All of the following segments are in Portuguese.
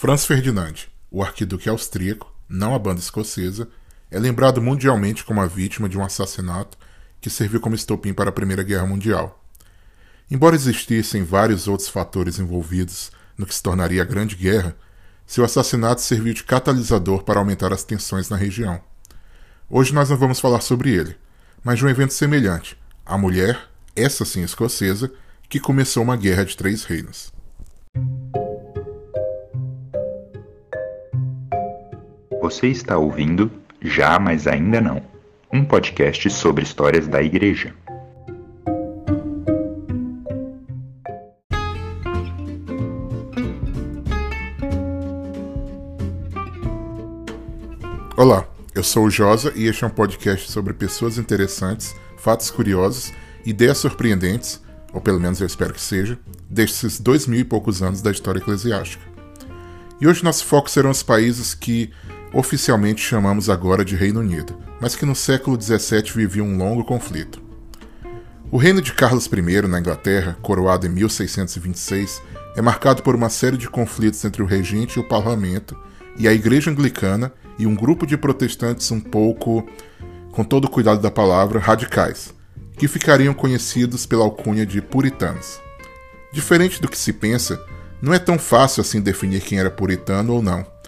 Franz Ferdinand, o arquiduque austríaco, não a banda escocesa, é lembrado mundialmente como a vítima de um assassinato que serviu como estopim para a Primeira Guerra Mundial. Embora existissem vários outros fatores envolvidos no que se tornaria a Grande Guerra, seu assassinato serviu de catalisador para aumentar as tensões na região. Hoje nós não vamos falar sobre ele, mas de um evento semelhante, a mulher, essa sim escocesa, que começou uma guerra de três reinos. Você está ouvindo Já, mas ainda não um podcast sobre histórias da igreja. Olá, eu sou o Josa e este é um podcast sobre pessoas interessantes, fatos curiosos, ideias surpreendentes, ou pelo menos eu espero que seja, destes dois mil e poucos anos da história eclesiástica. E hoje nosso foco serão os países que oficialmente chamamos agora de Reino Unido, mas que no século XVII vivia um longo conflito. O reino de Carlos I na Inglaterra, coroado em 1626, é marcado por uma série de conflitos entre o regente e o parlamento, e a Igreja Anglicana e um grupo de protestantes um pouco, com todo o cuidado da palavra, radicais, que ficariam conhecidos pela alcunha de puritanos. Diferente do que se pensa, não é tão fácil assim definir quem era puritano ou não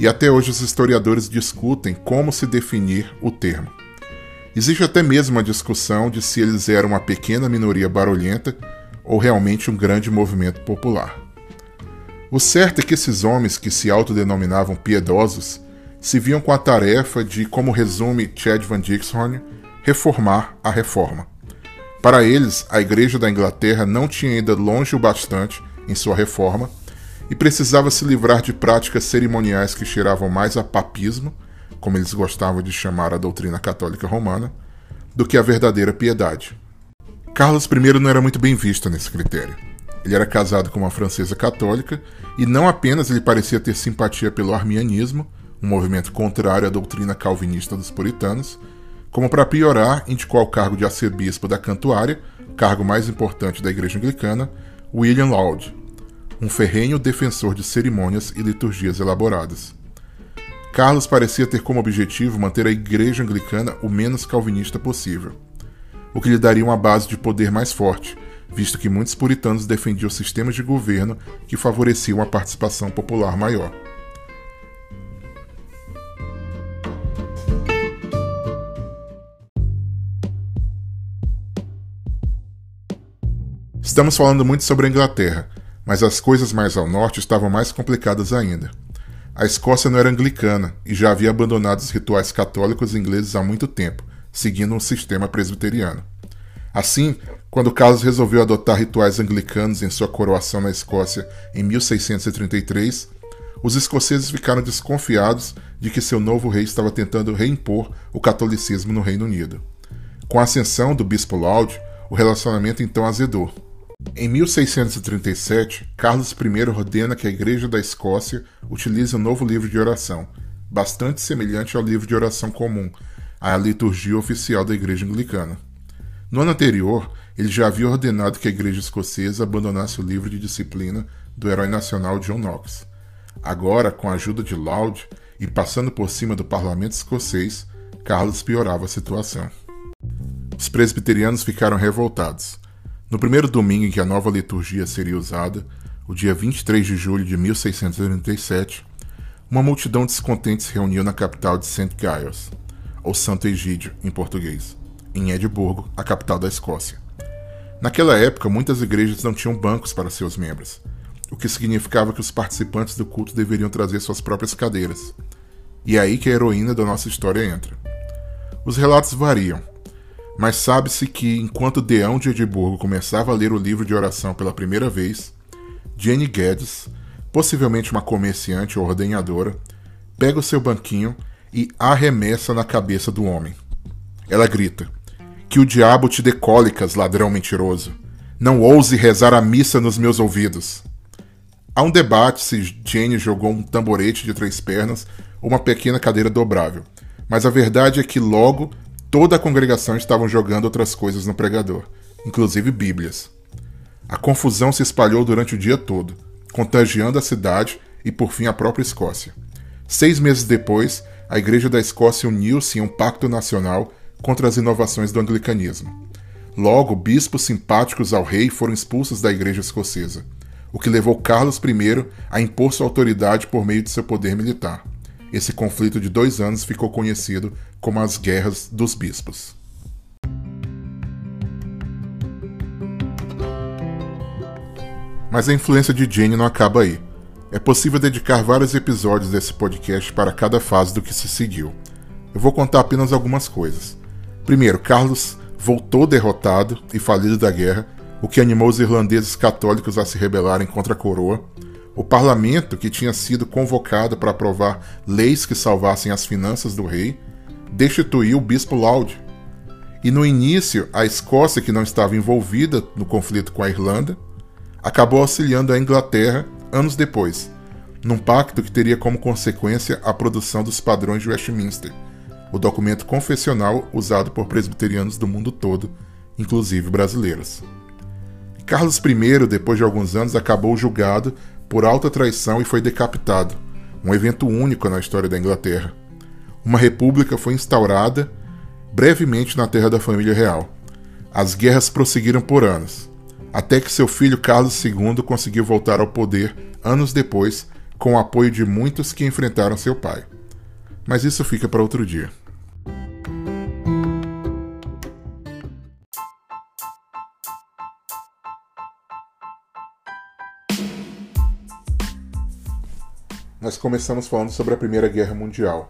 e até hoje os historiadores discutem como se definir o termo. Existe até mesmo uma discussão de se eles eram uma pequena minoria barulhenta ou realmente um grande movimento popular. O certo é que esses homens que se autodenominavam piedosos se viam com a tarefa de, como resume Chad Van Dixhorn, reformar a reforma. Para eles, a Igreja da Inglaterra não tinha ido longe o bastante em sua reforma e precisava se livrar de práticas cerimoniais que cheiravam mais a papismo, como eles gostavam de chamar a doutrina católica romana, do que a verdadeira piedade. Carlos I não era muito bem visto nesse critério. Ele era casado com uma francesa católica e não apenas ele parecia ter simpatia pelo armianismo, um movimento contrário à doutrina calvinista dos puritanos, como para piorar, indicou ao cargo de arcebispo da Cantuária, cargo mais importante da Igreja Anglicana, William Laud, um ferrenho defensor de cerimônias e liturgias elaboradas. Carlos parecia ter como objetivo manter a Igreja Anglicana o menos calvinista possível, o que lhe daria uma base de poder mais forte, visto que muitos puritanos defendiam sistemas de governo que favoreciam a participação popular maior. Estamos falando muito sobre a Inglaterra, mas as coisas mais ao norte estavam mais complicadas ainda. A Escócia não era anglicana e já havia abandonado os rituais católicos ingleses há muito tempo, seguindo um sistema presbiteriano. Assim, quando Carlos resolveu adotar rituais anglicanos em sua coroação na Escócia em 1633, os escoceses ficaram desconfiados de que seu novo rei estava tentando reimpor o catolicismo no Reino Unido. Com a ascensão do bispo Laud, o relacionamento então azedou. Em 1637, Carlos I ordena que a Igreja da Escócia utilize um novo livro de oração, bastante semelhante ao livro de oração comum, a liturgia oficial da Igreja Anglicana. No ano anterior, ele já havia ordenado que a Igreja Escocesa abandonasse o livro de disciplina do herói nacional John Knox. Agora, com a ajuda de Laud e passando por cima do parlamento escocês, Carlos piorava a situação. Os presbiterianos ficaram revoltados. No primeiro domingo em que a nova liturgia seria usada, o dia 23 de julho de 1687, uma multidão descontente se reuniu na capital de St. Giles, ou Santo Egídio em português, em Edimburgo, a capital da Escócia. Naquela época, muitas igrejas não tinham bancos para seus membros, o que significava que os participantes do culto deveriam trazer suas próprias cadeiras. E é aí que a heroína da nossa história entra. Os relatos variam, mas sabe-se que, enquanto Deão de Edimburgo começava a ler o livro de oração pela primeira vez, Jenny Guedes, possivelmente uma comerciante ou ordenhadora, pega o seu banquinho e arremessa na cabeça do homem. Ela grita: Que o diabo te dê cólicas, ladrão mentiroso! Não ouse rezar a missa nos meus ouvidos! Há um debate se Jenny jogou um tamborete de três pernas ou uma pequena cadeira dobrável, mas a verdade é que logo Toda a congregação estava jogando outras coisas no pregador, inclusive Bíblias. A confusão se espalhou durante o dia todo, contagiando a cidade e por fim a própria Escócia. Seis meses depois, a Igreja da Escócia uniu-se em um pacto nacional contra as inovações do anglicanismo. Logo, bispos simpáticos ao rei foram expulsos da Igreja Escocesa, o que levou Carlos I a impor sua autoridade por meio de seu poder militar. Esse conflito de dois anos ficou conhecido como as Guerras dos Bispos. Mas a influência de Jane não acaba aí. É possível dedicar vários episódios desse podcast para cada fase do que se seguiu. Eu vou contar apenas algumas coisas. Primeiro, Carlos voltou derrotado e falido da guerra, o que animou os irlandeses católicos a se rebelarem contra a coroa. O parlamento, que tinha sido convocado para aprovar leis que salvassem as finanças do rei, destituiu o bispo Laud. E no início, a Escócia, que não estava envolvida no conflito com a Irlanda, acabou auxiliando a Inglaterra anos depois, num pacto que teria como consequência a produção dos padrões de Westminster, o documento confessional usado por presbiterianos do mundo todo, inclusive brasileiros. Carlos I, depois de alguns anos, acabou julgado por alta traição e foi decapitado, um evento único na história da Inglaterra. Uma república foi instaurada brevemente na terra da família real. As guerras prosseguiram por anos até que seu filho Carlos II conseguiu voltar ao poder anos depois, com o apoio de muitos que enfrentaram seu pai. Mas isso fica para outro dia. Nós começamos falando sobre a Primeira Guerra Mundial.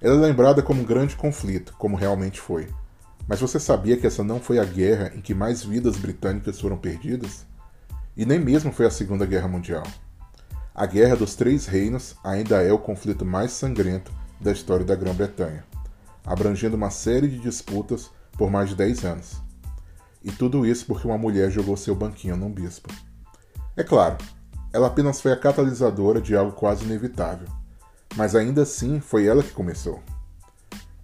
Ela é lembrada como um grande conflito, como realmente foi. Mas você sabia que essa não foi a guerra em que mais vidas britânicas foram perdidas? E nem mesmo foi a Segunda Guerra Mundial. A Guerra dos Três Reinos ainda é o conflito mais sangrento da história da Grã-Bretanha, abrangendo uma série de disputas por mais de 10 anos. E tudo isso porque uma mulher jogou seu banquinho num bispo. É claro, ela apenas foi a catalisadora de algo quase inevitável, mas ainda assim foi ela que começou.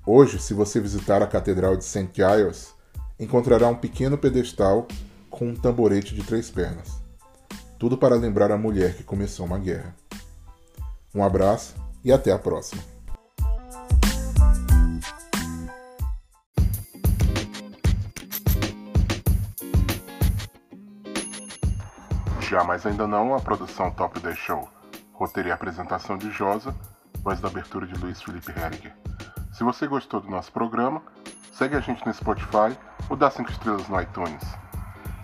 Hoje, se você visitar a Catedral de St. Giles, encontrará um pequeno pedestal com um tamborete de três pernas. Tudo para lembrar a mulher que começou uma guerra. Um abraço e até a próxima. Já, mas ainda não a produção Top 10 Show. Roteiro e apresentação de Josa, voz da abertura de Luiz Felipe Herriger. Se você gostou do nosso programa, segue a gente no Spotify ou dá 5 estrelas no iTunes.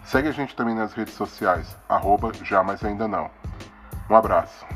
Segue a gente também nas redes sociais, arroba já mais ainda não. Um abraço.